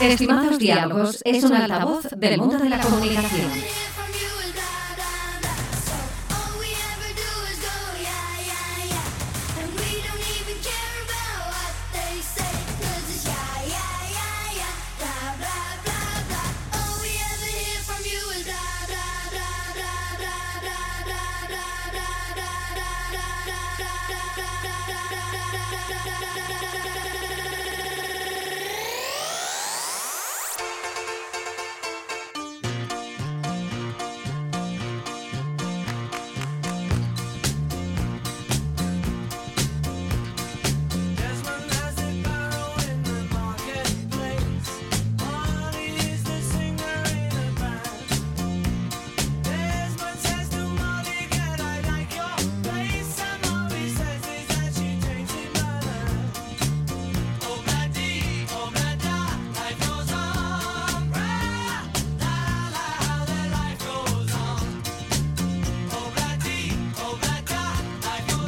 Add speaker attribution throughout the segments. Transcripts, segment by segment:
Speaker 1: Estimados Diálogos es un altavoz del mundo de la comunicación.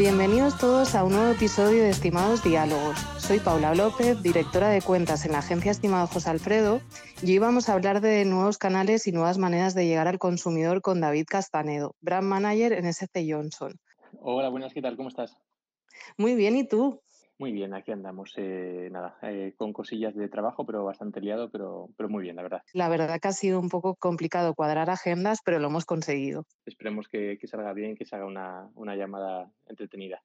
Speaker 2: Bienvenidos todos a un nuevo episodio de Estimados Diálogos. Soy Paula López, directora de cuentas en la agencia Estimado José Alfredo, y hoy vamos a hablar de nuevos canales y nuevas maneras de llegar al consumidor con David Castanedo, brand manager en SC Johnson.
Speaker 3: Hola, buenas, ¿qué tal? ¿Cómo estás?
Speaker 2: Muy bien, ¿y tú?
Speaker 3: Muy bien, aquí andamos. Eh, nada, eh, con cosillas de trabajo, pero bastante liado, pero, pero muy bien, la verdad.
Speaker 2: La verdad que ha sido un poco complicado cuadrar agendas, pero lo hemos conseguido.
Speaker 3: Esperemos que, que salga bien, que salga una, una, llamada entretenida.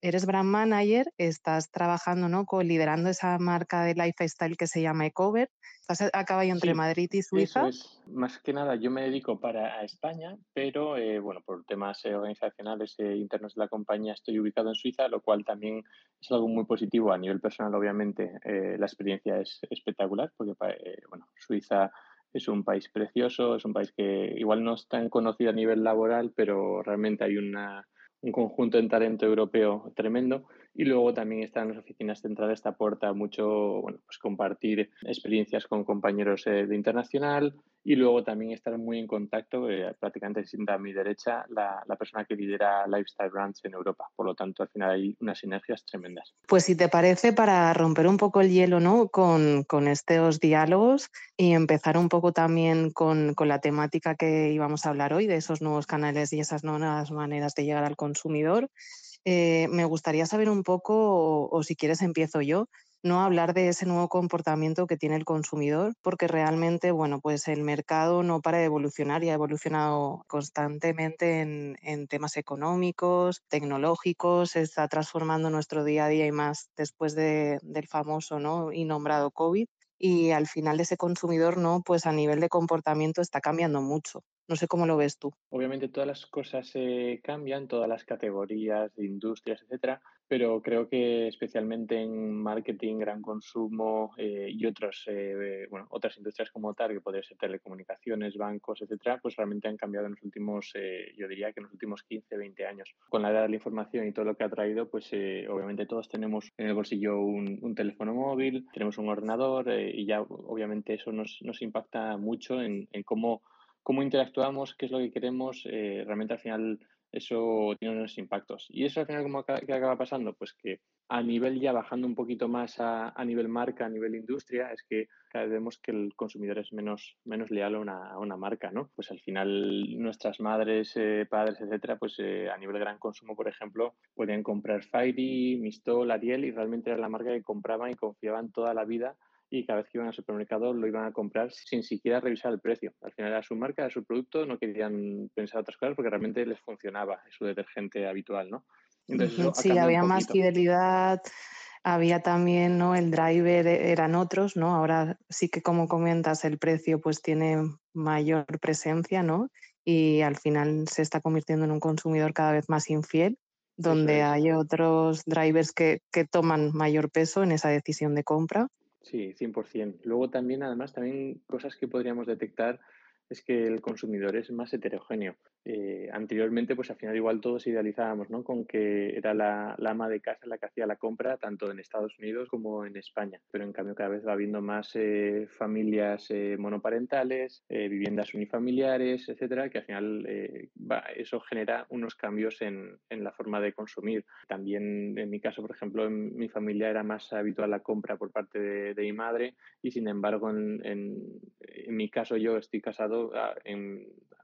Speaker 2: Eres brand manager, estás trabajando, ¿no? liderando esa marca de lifestyle que se llama Ecover. Estás a caballo entre
Speaker 3: sí,
Speaker 2: Madrid y Suiza.
Speaker 3: Es. Más que nada, yo me dedico para a España, pero eh, bueno, por temas eh, organizacionales eh, internos de la compañía estoy ubicado en Suiza, lo cual también es algo muy positivo a nivel personal, obviamente. Eh, la experiencia es espectacular, porque eh, bueno, Suiza es un país precioso, es un país que igual no es tan conocido a nivel laboral, pero realmente hay una, un conjunto en talento europeo tremendo. Y luego también están las oficinas centrales, te aporta mucho bueno, pues compartir experiencias con compañeros eh, de internacional y luego también estar muy en contacto, eh, prácticamente a mi derecha la, la, persona que lidera Lifestyle Brands en Europa. Por lo tanto, al final hay unas sinergias tremendas.
Speaker 2: Pues si te parece, para romper un poco el hielo ¿no? con, con estos diálogos y empezar un poco también con, con la temática que íbamos a hablar hoy, de esos nuevos canales y esas nuevas maneras de llegar al consumidor, eh, me gustaría saber un poco, o, si quieres empiezo yo, no hablar de ese nuevo comportamiento que tiene el consumidor, porque realmente, bueno, pues el mercado no para de evolucionar y ha evolucionado constantemente en, temas económicos, tecnológicos, está transformando nuestro día a día y más después de, del famoso ¿no? y nombrado COVID. Y al final ese consumidor, ¿no? Pues a nivel de comportamiento está cambiando mucho. No sé cómo lo ves tú.
Speaker 3: Obviamente todas las cosas eh, cambian, todas las categorías industrias, etcétera, pero creo que especialmente en marketing, gran consumo eh, y otros, eh, bueno, otras industrias como tal, que podrían ser telecomunicaciones, bancos, etcétera, pues realmente han cambiado en los últimos, eh, yo diría que en los últimos 15, 20 años. Con la edad de la información y todo lo que ha traído, pues eh, obviamente todos tenemos en el bolsillo un, un teléfono móvil, tenemos un ordenador y ya obviamente eso nos, nos impacta mucho en, en cómo cómo interactuamos, qué es lo que queremos, eh, realmente al final eso tiene unos impactos. Y eso al final, ¿cómo acaba, ¿qué acaba pasando? Pues que a nivel ya bajando un poquito más a, a, nivel marca, a nivel industria, es que cada vez vemos que el consumidor es menos, menos leal a una, a una marca, ¿no? Pues al final nuestras madres, eh, padres, etcétera, pues eh, a nivel gran consumo, por ejemplo, podían comprar Fairy, Mistol, Ariel y realmente era la marca que compraban y confiaban toda la vida y cada vez que iban al supermercado lo iban a comprar sin siquiera revisar el precio. Al final era su marca, era su producto, no querían pensar otras cosas porque realmente les funcionaba su detergente habitual, ¿no?
Speaker 2: Entonces, sí, había más fidelidad, había también, ¿no? El driver e, eran otros, ¿no? Ahora sí que como comentas, el precio pues tiene mayor presencia, ¿no? Y al final se está convirtiendo en un consumidor cada vez más infiel donde es. hay otros drivers que, que toman mayor peso en esa decisión de compra.
Speaker 3: Sí, 100%. Luego también, además, también cosas que podríamos detectar es que el consumidor es más heterogéneo. Eh, anteriormente, pues al final igual todos idealizábamos, ¿no? Con que era la, ama de casa la que hacía la compra, tanto en Estados Unidos como en España. Pero en cambio cada vez va habiendo más eh, familias eh, monoparentales, viviendas unifamiliares, etcétera, que al final eso genera unos cambios en, la forma de consumir. También en mi caso, por ejemplo, en mi familia era más habitual la compra por parte de, mi madre y sin embargo en, en mi caso yo estoy casado, ah,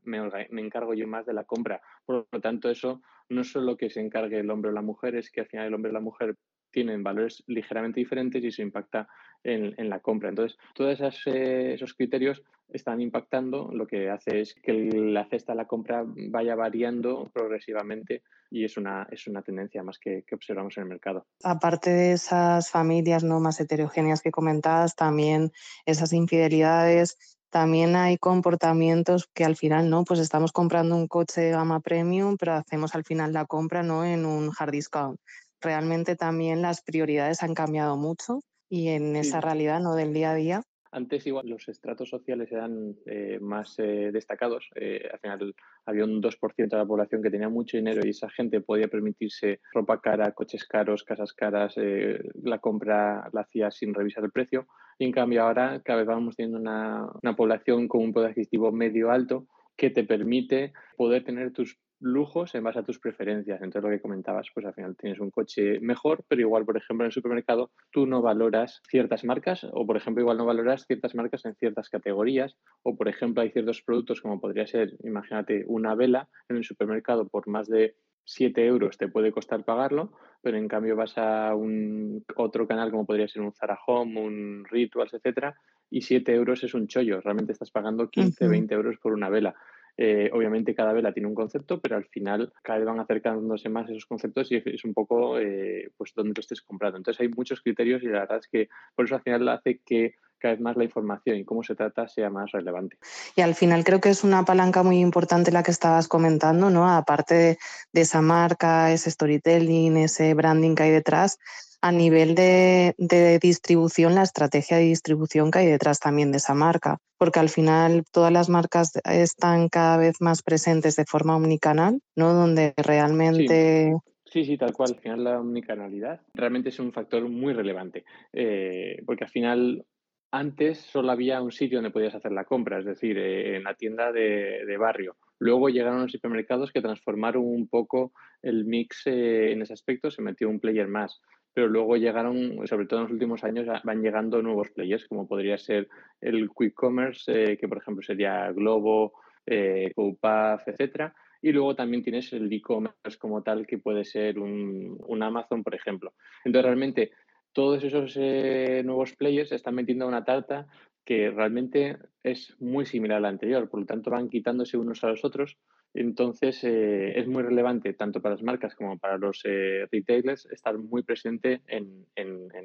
Speaker 3: me, encargo yo más de la compra. Por lo tanto, eso no solo que se encargue el hombre o la mujer, es que al final el hombre y la mujer tienen valores ligeramente diferentes y eso impacta en, la compra. Entonces, todos eh, esos criterios están impactando, lo que hace es que la cesta de la compra vaya variando progresivamente y es una, es una tendencia más que, que, observamos en el mercado.
Speaker 2: Aparte de esas familias no más heterogéneas que comentabas, también esas infidelidades también hay comportamientos que al final no, pues estamos comprando un coche de gama premium, pero hacemos al final la compra no en un hard discount. Realmente también las prioridades han cambiado mucho y en esa realidad no del día a día
Speaker 3: antes igual los estratos sociales eran eh, más eh, destacados. Eh, al final había un 2% de la población que tenía mucho dinero y esa gente podía permitirse ropa cara, coches caros, casas caras, la compra la hacía sin revisar el precio. Y en cambio ahora cada vez vamos teniendo una, una población con un poder adquisitivo medio alto que te permite poder tener tus lujos en base a tus preferencias. Entonces, lo que comentabas, pues al final tienes un coche mejor, pero igual, por ejemplo, en el supermercado tú no valoras ciertas marcas o, por ejemplo, igual no valoras ciertas marcas en ciertas categorías o, por ejemplo, hay ciertos productos como podría ser, imagínate, una vela en el supermercado por más de 7 euros te puede costar pagarlo, pero en cambio vas a un otro canal como podría ser un Zara Home, un Rituals, etcétera, y 7 euros es un chollo. Realmente estás pagando 15, 20 euros por una vela. Eh, obviamente cada vela tiene un concepto, pero al final cada vez van acercándose más esos conceptos y es un poco eh, pues donde lo estés comprando. Entonces hay muchos criterios y la verdad es que por eso al final hace que cada vez más la información y cómo se trata sea más relevante.
Speaker 2: Y al final creo que es una palanca muy importante la que estabas comentando, ¿no? Aparte de, de esa marca, ese storytelling, ese branding que hay detrás, a nivel de, distribución, la estrategia de distribución que hay detrás también de esa marca, porque al final todas las marcas están cada vez más presentes de forma omnicanal, ¿no? Donde realmente...
Speaker 3: Sí. Sí, tal cual. Al final la omnicanalidad realmente es un factor muy relevante, eh, porque al final antes solo había un sitio donde podías hacer la compra, es decir, eh, en la tienda de, barrio. Luego llegaron los supermercados que transformaron un poco el mix eh, en ese aspecto, se metió un player más pero luego llegaron, sobre todo en los últimos años, van llegando nuevos players, como podría ser el Quick Commerce, eh, que por ejemplo sería Globo, eh, etc. etcétera. Y luego también tienes el e-commerce como tal, que puede ser un, Amazon, por ejemplo. Entonces, realmente, todos esos eh, nuevos players están metiendo una tarta que realmente es muy similar a la anterior, por lo tanto van quitándose unos a los otros entonces, eh, es muy relevante tanto para las marcas como para los eh, retailers estar muy presente en,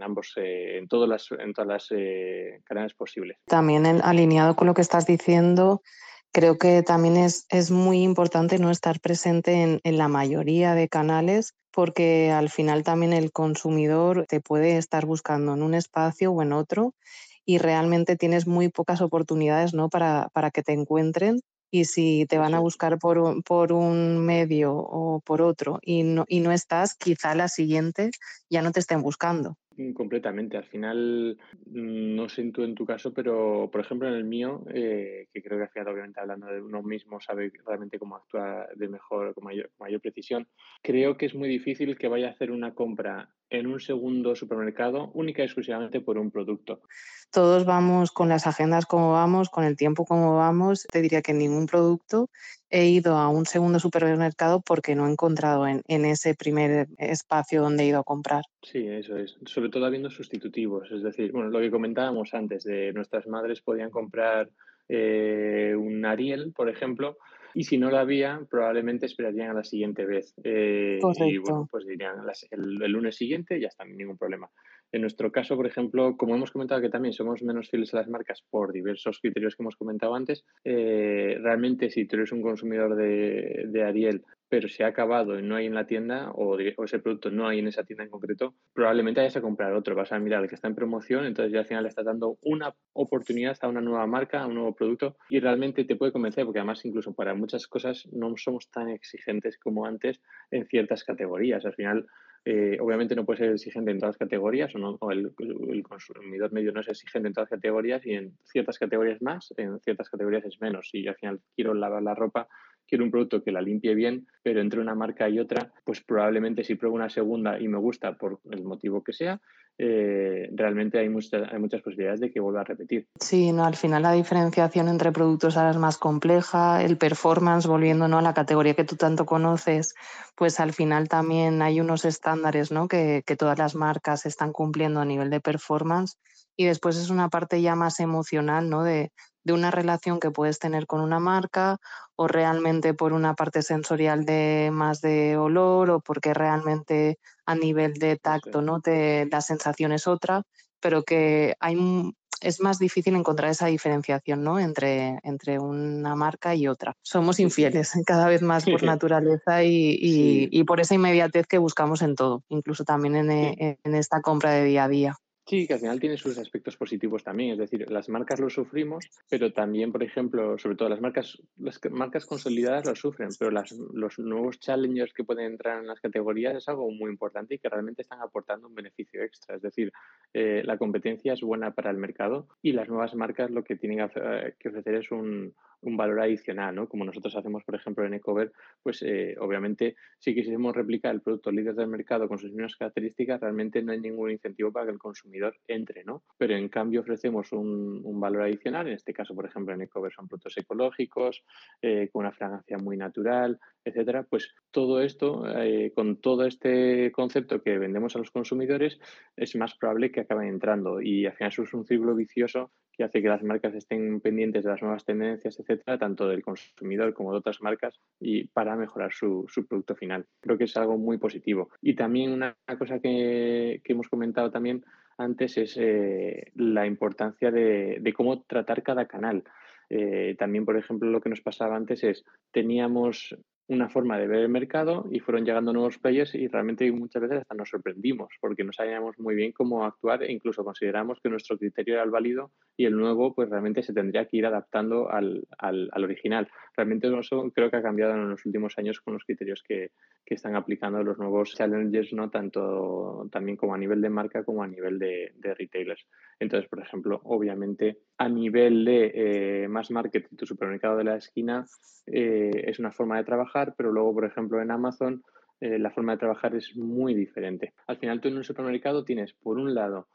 Speaker 3: ambos, eh, en, todas las, en todas las cadenas posibles.
Speaker 2: También alineado con lo que estás diciendo, creo que también es, es muy importante no estar presente en, en la mayoría de canales porque al final también el consumidor te puede estar buscando en un espacio o en otro y realmente tienes muy pocas oportunidades ¿no? para, para que te encuentren y si te van a buscar por un, por un medio o por otro y no, y no estás, quizá la siguiente ya no te estén buscando.
Speaker 3: Mm, completamente. Al final, mm, no sé en tu caso, pero por ejemplo en el mío, eh, que creo que al final, obviamente, hablando de uno mismo, sabe realmente cómo actúa de mejor, con mayor, mayor precisión, creo que es muy difícil que vaya a hacer una compra en un segundo supermercado única y exclusivamente por un producto.
Speaker 2: Todos vamos con las agendas como vamos, con el tiempo como vamos. Te diría que ningún producto he ido a un segundo supermercado porque no he encontrado en, ese primer espacio donde he ido a comprar.
Speaker 3: Sí, eso es. Sobre todo habiendo sustitutivos. Es decir, bueno, lo que comentábamos antes de nuestras madres podían comprar eh, un Ariel, por ejemplo, y si no lo había, probablemente esperarían a la siguiente vez. Eh, y bueno, pues dirían el, el, lunes siguiente, ya está, ningún problema. En nuestro caso, por ejemplo, como hemos comentado que también somos menos fieles a las marcas por diversos criterios que hemos comentado antes, eh, realmente si tú eres un consumidor de, Ariel pero si ha acabado y no hay en la tienda o, ese producto no hay en esa tienda en concreto, probablemente vayas a comprar otro. Vas a mirar el que está en promoción, entonces ya al final le estás dando una oportunidad a una nueva marca, a un nuevo producto y realmente te puede convencer porque además incluso para muchas cosas no somos tan exigentes como antes en ciertas categorías. Al final eh, obviamente no puede ser exigente en todas las categorías o, el, consumidor medio no es exigente en todas las categorías y en ciertas categorías más, en ciertas categorías es menos. Si yo al final quiero lavar la ropa, quiero un producto que la limpie bien, pero entre una marca y otra, pues probablemente si pruebo una segunda y me gusta por el motivo que sea, eh, realmente hay, muchas posibilidades de que vuelva a repetir.
Speaker 2: Sí, no, al final la diferenciación entre productos ahora es más compleja, el performance, volviendo ¿no? a la categoría que tú tanto conoces, pues al final también hay unos estándares ¿no? que todas las marcas están cumpliendo a nivel de performance y después es una parte ya más emocional, ¿no? De, de una relación que puedes tener con una marca o realmente por una parte sensorial de más de olor o porque realmente a nivel de tacto no te la sensación es otra pero que hay es más difícil encontrar esa diferenciación ¿no? entre, entre una marca y otra. Somos infieles cada vez más por naturaleza y, y, por esa inmediatez que buscamos en todo, incluso también en, en esta compra de día a día.
Speaker 3: Sí, que al final tiene sus aspectos positivos también. Es decir, las marcas lo sufrimos, pero también, por ejemplo, sobre todo las marcas, las marcas consolidadas lo sufren, pero las, los nuevos challengers que pueden entrar en las categorías es algo muy importante y que realmente están aportando un beneficio extra. Es decir, eh, la competencia es buena para el mercado y las nuevas marcas lo que tienen que ofrecer es un, un valor adicional, ¿no? Como nosotros hacemos, por ejemplo, en Ecover, pues eh, obviamente si quisiésemos replicar el producto líder del mercado con sus mismas características, realmente no hay ningún incentivo para que el consumidor entre, ¿no? Pero en cambio ofrecemos un, valor adicional, en este caso, por ejemplo, en Ecover son productos ecológicos, eh, con una fragancia muy natural, etcétera, pues todo esto, eh, con todo este concepto que vendemos a los consumidores, es más probable que acaben entrando y al final eso es un círculo vicioso que hace que las marcas estén pendientes de las nuevas tendencias, etcétera, tanto del consumidor como de otras marcas, y para mejorar su, producto final. Creo que es algo muy positivo. Y también una cosa que, hemos comentado también antes es eh, la importancia de, cómo tratar cada canal. Eh, también, por ejemplo, lo que nos pasaba antes es, teníamos una forma de ver el mercado y fueron llegando nuevos players y realmente muchas veces hasta nos sorprendimos porque no sabíamos muy bien cómo actuar e incluso consideramos que nuestro criterio era el válido y el nuevo pues realmente se tendría que ir adaptando al, al, original. Realmente eso creo que ha cambiado en los últimos años con los criterios que, que, están aplicando los nuevos challengers, no tanto también como a nivel de marca como a nivel de, de retailers. Entonces, por ejemplo, obviamente a nivel de eh, más market, tu supermercado de la esquina eh, es una forma de trabajar, pero luego, por ejemplo, en Amazon eh, la forma de trabajar es muy diferente. Al final, tú en un supermercado tienes, por un lado,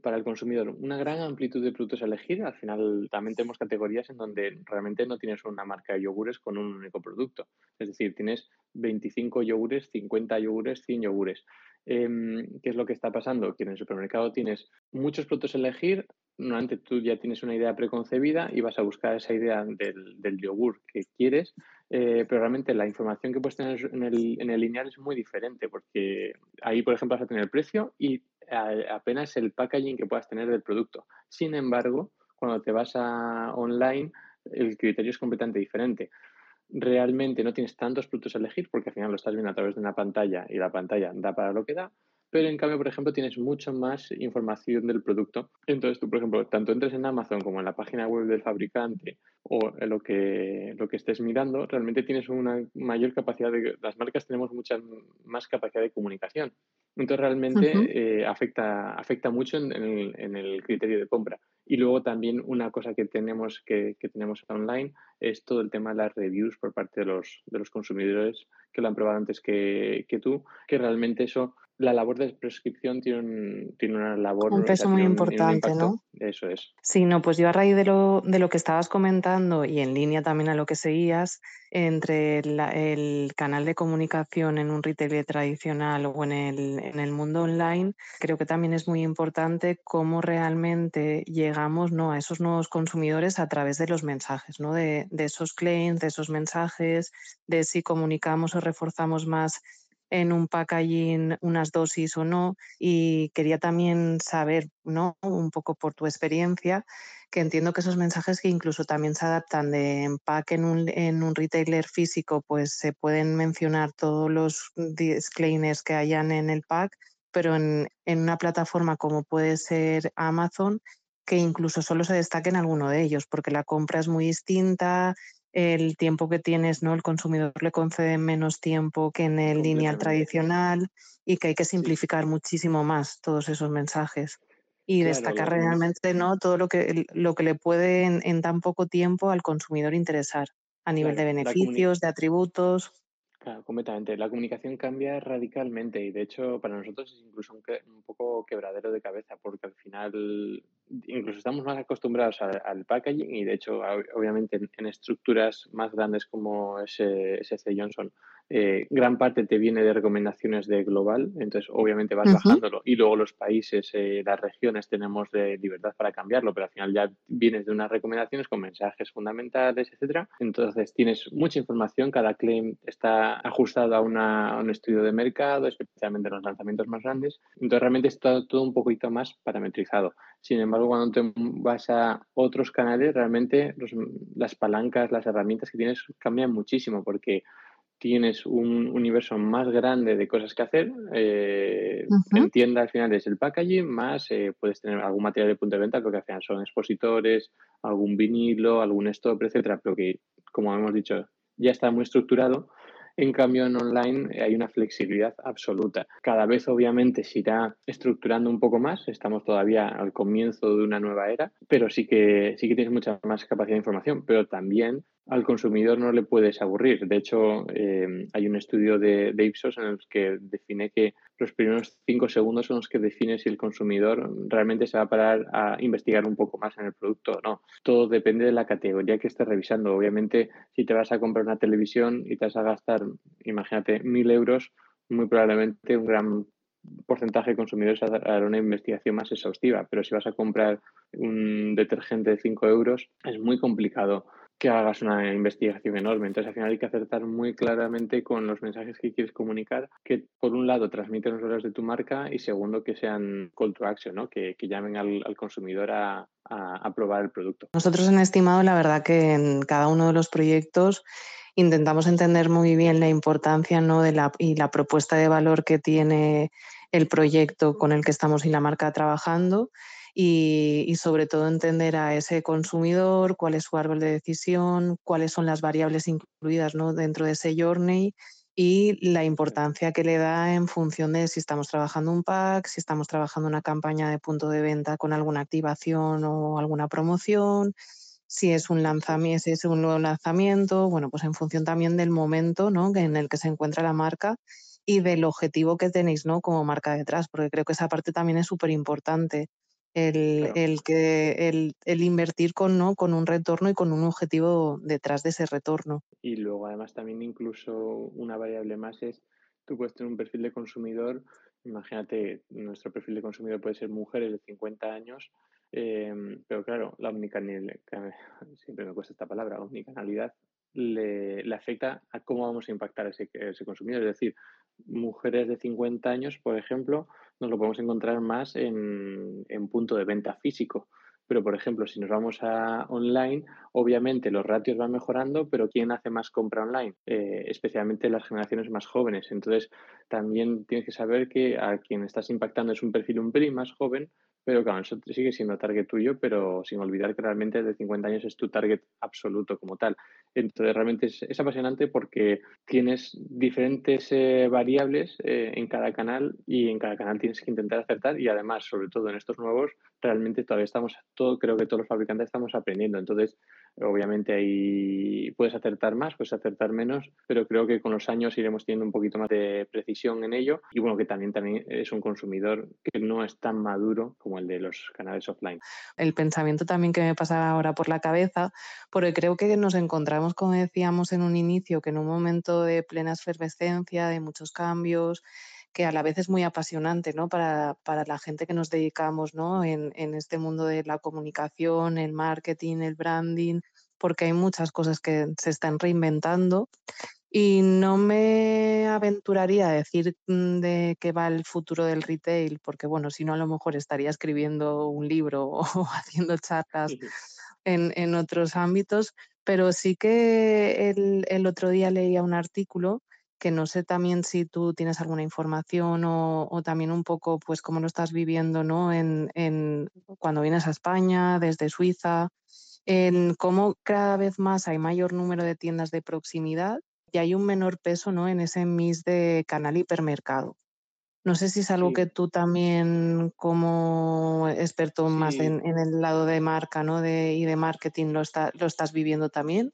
Speaker 3: para el consumidor una gran amplitud de productos a elegir. Al final también tenemos categorías en donde realmente no tienes una marca de yogures con un único producto. Es decir, tienes 25 yogures, 50 yogures, 100 yogures. Em, ¿Qué es lo que está pasando? Que en el supermercado tienes muchos productos a elegir, normalmente tú ya tienes una idea preconcebida y vas a buscar esa idea del, yogur que quieres, eh, pero realmente la información que puedes tener en el, en el, lineal es muy diferente porque ahí, por ejemplo, vas a tener el precio y apenas el packaging que puedas tener del producto. Sin embargo, cuando te vas a online, el criterio es completamente diferente realmente no tienes tantos productos a elegir porque al final lo estás viendo a través de una pantalla y la pantalla da para lo que da, pero en cambio, por ejemplo, tienes mucho más información del producto. Entonces tú, por ejemplo, tanto entres en Amazon como en la página web del fabricante o en lo que, lo que estés mirando, realmente tienes una mayor capacidad de... Las marcas tenemos mucha más capacidad de comunicación. Entonces realmente eh, afecta, afecta mucho en, el, criterio de compra. Y luego también una cosa que tenemos, que, que, tenemos online es todo el tema de las reviews por parte de los, de los consumidores que lo han probado antes que, que tú, que realmente eso la labor de prescripción tiene, un, tiene una labor.
Speaker 2: Un peso muy importante, ¿no?
Speaker 3: Eso es.
Speaker 2: Sí, no, pues yo a raíz de lo, de lo que estabas comentando y en línea también a lo que seguías, entre el canal de comunicación en un retail tradicional o en el, en el mundo online, creo que también es muy importante cómo realmente llegamos ¿no? a esos nuevos consumidores a través de los mensajes, ¿no? de, de esos claims, de esos mensajes, de si comunicamos o reforzamos más en un packaging unas dosis o no. Y quería también saber, ¿no? Un poco por tu experiencia, que entiendo que esos mensajes que incluso también se adaptan de empaque en un, en un retailer físico, pues se pueden mencionar todos los disclaimers que hayan en el pack, pero en, en una plataforma como puede ser Amazon, que incluso solo se destaque en alguno de ellos, porque la compra es muy distinta, el tiempo que tienes, ¿no? El consumidor le concede menos tiempo que en el lineal tradicional y que hay que simplificar muchísimo más todos esos mensajes y destacar realmente ¿no? todo lo que, lo que le puede en, tan poco tiempo al consumidor interesar a nivel de beneficios, de atributos.
Speaker 3: Claro, completamente. La comunicación cambia radicalmente y de hecho para nosotros es incluso un, poco quebradero de cabeza porque al final incluso estamos más acostumbrados al, packaging y de hecho obviamente en, estructuras más grandes como ese, ese Johnson eh, gran parte te viene de recomendaciones de global, entonces obviamente vas bajándolo y luego los países, eh, las regiones tenemos de libertad para cambiarlo, pero al final ya vienes de unas recomendaciones con mensajes fundamentales, etcétera. Entonces tienes mucha información, cada claim está ajustado a, un estudio de mercado, especialmente en los lanzamientos más grandes. Entonces realmente está todo un poquito más parametrizado. Sin embargo, cuando te vas a otros canales, realmente las palancas, las herramientas que tienes cambian muchísimo porque tienes un universo más grande de cosas que hacer. Eh, En tienda al final es el packaging, más eh, puedes tener algún material de punto de venta, porque al final son expositores, algún vinilo, algún stop, etcétera, pero que, como hemos dicho, ya está muy estructurado. En cambio, en online hay una flexibilidad absoluta. Cada vez, obviamente, se irá estructurando un poco más. Estamos todavía al comienzo de una nueva era, pero sí que, sí que tienes mucha más capacidad de información. Pero también al consumidor no le puedes aburrir. De hecho, eh, hay un estudio de, Ipsos en el que define que los primeros cinco segundos son los que define si el consumidor realmente se va a parar a investigar un poco más en el producto o no. Todo depende de la categoría que estés revisando. Obviamente, si te vas a comprar una televisión y te vas a gastar, imagínate, mil euros, muy probablemente un gran porcentaje de consumidores hará una investigación más exhaustiva, pero si vas a comprar un detergente de 5 euros, es muy complicado que hagas una investigación enorme. Entonces, al final hay que acertar muy claramente con los mensajes que quieres comunicar, que por un lado transmiten los valores de tu marca y segundo que sean call to action, ¿no? que, llamen al, consumidor a, a, probar el producto.
Speaker 2: Nosotros en Estimado, la verdad que en cada uno de los proyectos intentamos entender muy bien la importancia ¿no? de la, y la propuesta de valor que tiene el proyecto con el que estamos y la marca trabajando y, sobre todo entender a ese consumidor, cuál es su árbol de decisión, cuáles son las variables incluidas ¿no? dentro de ese journey y la importancia que le da en función de si estamos trabajando un pack, si estamos trabajando una campaña de punto de venta con alguna activación o alguna promoción, si es un lanzamiento, si es un nuevo lanzamiento, bueno, pues en función también del momento ¿no? en el que se encuentra la marca y del objetivo que tenéis ¿no? como marca detrás, porque creo que esa parte también es súper importante el, que, el, invertir con, ¿no? con un retorno y con un objetivo detrás de ese retorno.
Speaker 3: Y luego además también incluso una variable más es, tú puedes tener un perfil de consumidor, imagínate, nuestro perfil de consumidor puede ser mujeres de 50 años, em, pero claro, la omnicanalidad, siempre me cuesta esta palabra, omnicanalidad, le, le, afecta a cómo vamos a impactar ese, ese consumidor. Es decir, mujeres de 50 años, por ejemplo, nos lo podemos encontrar más en, en punto de venta físico. Pero, por ejemplo, si nos vamos a online, obviamente los ratios van mejorando, pero ¿quién hace más compra online? Eh, especialmente las generaciones más jóvenes. Entonces, también tienes que saber que a quien estás impactando es un perfil un pelín más joven, pero claro, eso sigue siendo target tuyo, pero sin olvidar que realmente de 50 años es tu target absoluto como tal. Entonces, realmente es, apasionante porque tienes diferentes eh, variables eh, en cada canal y en cada canal tienes que intentar acertar y además, sobre todo en estos nuevos, realmente todavía estamos, todo, creo que todos los fabricantes estamos aprendiendo. Entonces, Obviamente ahí puedes acertar más, puedes acertar menos, pero creo que con los años iremos teniendo un poquito más de precisión en ello y bueno, que también, también es un consumidor que no es tan maduro como el de los canales offline.
Speaker 2: El pensamiento también que me pasa ahora por la cabeza, porque creo que nos encontramos, como decíamos en un inicio, que en un momento de plena efervescencia, de muchos cambios, que a la vez es muy apasionante ¿no? para, para la gente que nos dedicamos ¿no? en, en, este mundo de la comunicación, el marketing, el branding, porque hay muchas cosas que se están reinventando Y no me aventuraría a decir mm, de qué va el futuro del retail, porque bueno, si no a lo mejor estaría escribiendo un libro o haciendo charlas en, en otros ámbitos, pero sí que el, el, otro día leía un artículo que no sé también si tú tienes alguna información o, o también un poco pues cómo lo estás viviendo ¿no? en, en, cuando vienes a España, desde Suiza, en cómo cada vez más hay mayor número de tiendas de proximidad y hay un menor peso ¿no? en ese mix de canal hipermercado. No sé si es algo
Speaker 3: Sí,
Speaker 2: que tú también, como experto más en, en el lado de marca ¿no? de, y de marketing, lo, está, lo estás viviendo también.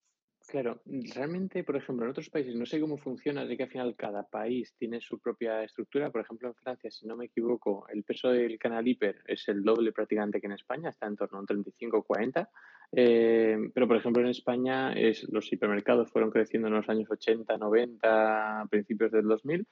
Speaker 3: Claro, realmente, por ejemplo, en otros países no sé cómo funciona, de que al final cada país tiene su propia estructura. Por ejemplo, en Francia, si no me equivoco, el peso del canal hiper es el doble prácticamente que en España, está en torno a un 35-40. Eh, pero, por ejemplo, en España es, los hipermercados fueron creciendo en los años 80, 90, principios del 2000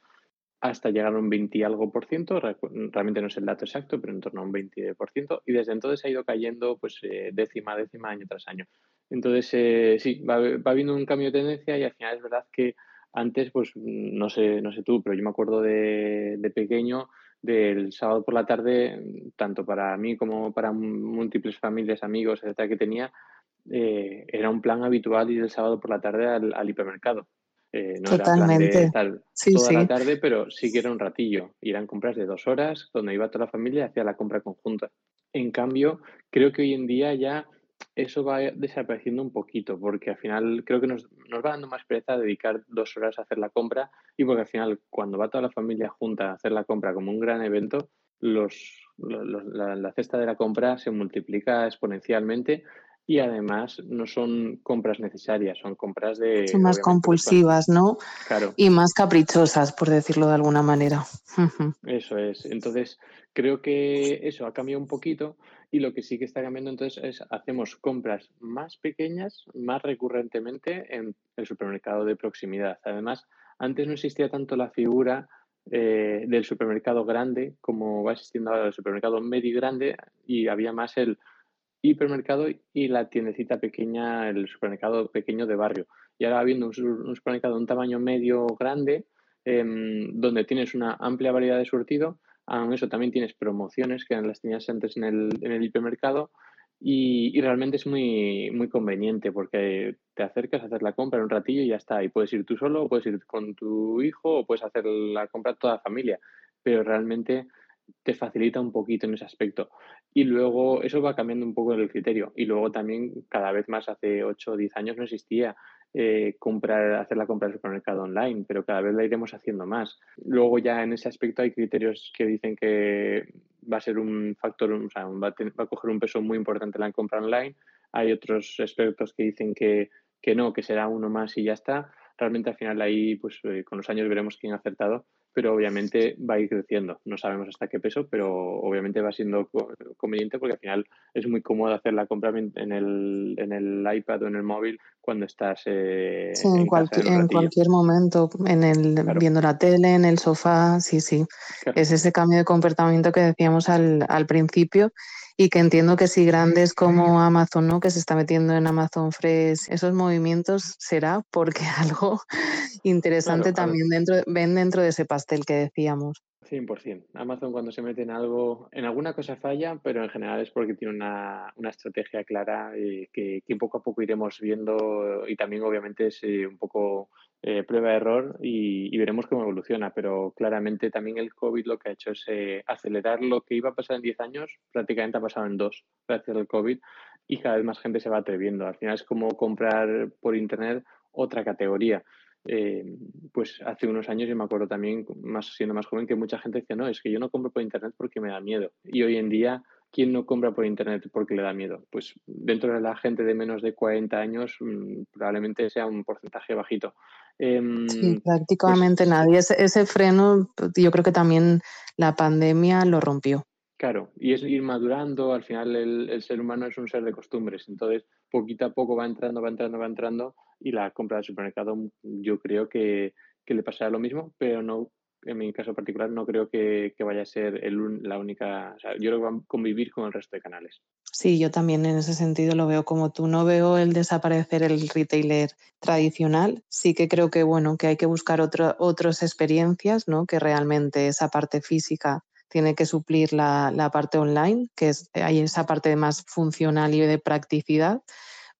Speaker 3: hasta llegar a un 20 y algo por ciento, realmente no es el dato exacto, pero en torno a un 20 por ciento, y desde entonces ha ido cayendo pues eh, décima décima año tras año. Entonces, eh, sí, va, va, habiendo un cambio de tendencia y al final es verdad que antes, pues no sé, no sé tú, pero yo me acuerdo de, de pequeño del sábado por la tarde, tanto para mí como para múltiples familias, amigos, etcétera, que tenía, eh, era un plan habitual ir el sábado por la tarde al, al hipermercado. Eh, no era plan de
Speaker 2: Totalmente.
Speaker 3: estar
Speaker 2: Sí,
Speaker 3: toda la tarde, pero sí que era un ratillo. Eran compras de dos horas, donde iba toda la familia y hacía la compra conjunta. En cambio, creo que hoy en día ya eso va desapareciendo un poquito, porque al final creo que nos, nos va dando más pereza dedicar dos horas a hacer la compra y porque al final cuando va toda la familia junta a hacer la compra como un gran evento, los, los, la, la cesta de la compra se multiplica exponencialmente y además no son compras necesarias, son compras
Speaker 2: Son
Speaker 3: de,
Speaker 2: más
Speaker 3: obviamente, pues
Speaker 2: compulsivas, ¿no?
Speaker 3: claro,
Speaker 2: Y más caprichosas, por decirlo de alguna manera.
Speaker 3: eso es. Entonces, creo que eso ha cambiado un poquito y lo que sí que está cambiando entonces es hacemos compras más pequeñas, más recurrentemente en el supermercado de proximidad. Además, antes no existía tanto la figura eh, del supermercado grande como va existiendo ahora el supermercado medio y había más el hipermercado y la tiendecita pequeña, el supermercado pequeño de barrio. Y ahora habiendo un, supermercado de un tamaño medio grande, eh, donde tienes una amplia variedad de surtido, aún eso también tienes promociones que las tenías antes en el, en el hipermercado y, y, realmente es muy, muy conveniente porque te acercas a hacer la compra en un ratillo y ya está. Y puedes ir tú solo, o puedes ir con tu hijo, o puedes hacer la compra toda la familia. Pero realmente te facilita un poquito en ese aspecto. Y luego eso va cambiando un poco el criterio. Y luego también cada vez más, hace 8 o 10 años no existía eh, comprar, hacer la compra del supermercado online, pero cada vez la iremos haciendo más. Luego ya en ese aspecto hay criterios que dicen que va a ser un factor, va a coger un peso muy importante la compra online. Hay otros expertos que dicen que, que no, que será uno más y ya está. Realmente al final ahí, pues eh, con los años veremos quién ha acertado, pero obviamente va a ir creciendo. No sabemos hasta qué peso, pero obviamente va siendo conveniente porque al final es muy cómodo hacer la compra en el, en el iPad o en el móvil cuando estás eh,
Speaker 2: sí, en,
Speaker 3: en,
Speaker 2: cualqui
Speaker 3: casa en,
Speaker 2: en, cualquier momento, en el,
Speaker 3: claro.
Speaker 2: viendo la tele, en el sofá, sí, sí. Claro. Es ese cambio de comportamiento que decíamos al, al principio y que entiendo que si grandes como Amazon, ¿no? que se está metiendo en Amazon Fresh, esos movimientos será porque algo interesante claro, también dentro, ven dentro de ese pastel que decíamos.
Speaker 3: 100%. Amazon cuando se mete en algo, en alguna cosa falla, pero en general es porque tiene una, una estrategia clara y que, que, poco a poco iremos viendo y también obviamente es eh, un poco eh, prueba-error y, y, veremos cómo evoluciona, pero claramente también el COVID lo que ha hecho es eh, acelerar lo que iba a pasar en 10 años, prácticamente ha pasado en dos gracias al COVID y cada vez más gente se va atreviendo. Al final es como comprar por Internet otra categoría. Eh, pues hace unos años yo me acuerdo también, más siendo más joven, que mucha gente decía, no, es que yo no compro por internet porque me da miedo. Y hoy en día, ¿quién no compra por internet porque le da miedo? Pues dentro de la gente de menos de 40 años, mmm, probablemente sea un porcentaje bajito.
Speaker 2: Eh, sí, prácticamente pues, nadie. Ese, ese freno, yo creo que también la pandemia lo rompió.
Speaker 3: Claro, y es ir madurando, al final el, el, ser humano es un ser de costumbres, entonces poquito a poco va entrando, va entrando, va entrando y la compra del supermercado yo creo que, que le pasará lo mismo, pero no en mi caso particular, no creo que, vaya a ser la única, o sea, yo creo que va a convivir con el resto de canales.
Speaker 2: Sí, yo también en ese sentido lo veo como tú. No veo el desaparecer el retailer tradicional. Sí que creo que, bueno, que hay que buscar otras experiencias, ¿no? Que realmente esa parte física tiene que suplir la, la parte online, que es, hay esa parte más funcional y de practicidad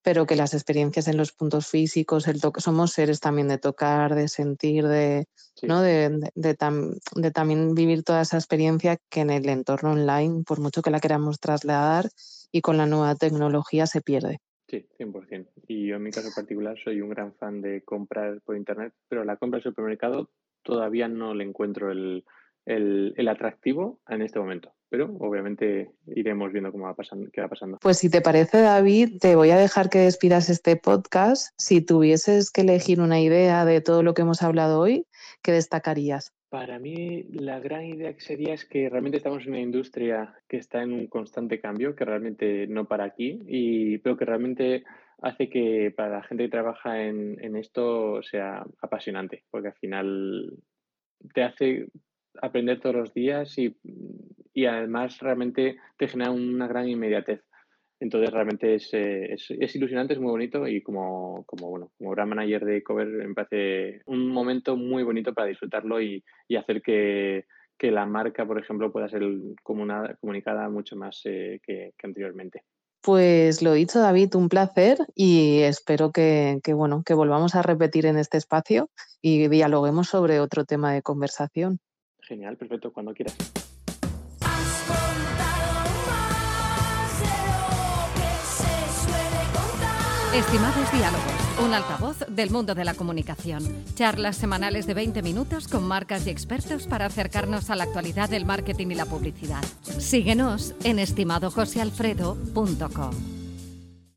Speaker 2: pero que las experiencias en los puntos físicos, el toque, somos seres también de tocar, de sentir, de, ¿no? de, de, también vivir toda esa experiencia que en el entorno online, por mucho que la queramos trasladar y con la nueva tecnología se pierde.
Speaker 3: Sí, 100%. Y yo en mi caso particular soy un gran fan de comprar por Internet, pero la compra en supermercado todavía no le encuentro el, el, atractivo en este momento. Pero obviamente iremos viendo cómo va pasando, qué va pasando.
Speaker 2: Pues si te parece, David, te voy a dejar que despidas este podcast. Si tuvieses que elegir una idea de todo lo que hemos hablado hoy, ¿qué destacarías?
Speaker 3: Para mí, la gran idea que sería es que realmente estamos en una industria que está en un constante cambio, que realmente no para aquí, y, pero que realmente hace que para la gente que trabaja en, en esto sea apasionante, porque al final te hace aprender todos los días y, y además realmente te genera una gran inmediatez. Entonces realmente es, eh, es, es, ilusionante, es muy bonito y como, como, bueno, como brand manager de Cover me parece un momento muy bonito para disfrutarlo y, y hacer que, que, la marca, por ejemplo, pueda ser comunicada mucho más eh, que, que, anteriormente.
Speaker 2: Pues lo dicho, David, un placer y espero que, que, bueno, que volvamos a repetir en este espacio y dialoguemos sobre otro tema de conversación.
Speaker 3: Genial, perfecto, cuando quieras.
Speaker 1: Estimados diálogos, un altavoz del mundo de la comunicación. Charlas semanales de 20 minutos con marcas y expertos para acercarnos a la actualidad del marketing y la publicidad. Síguenos en estimadojosealfredo.com.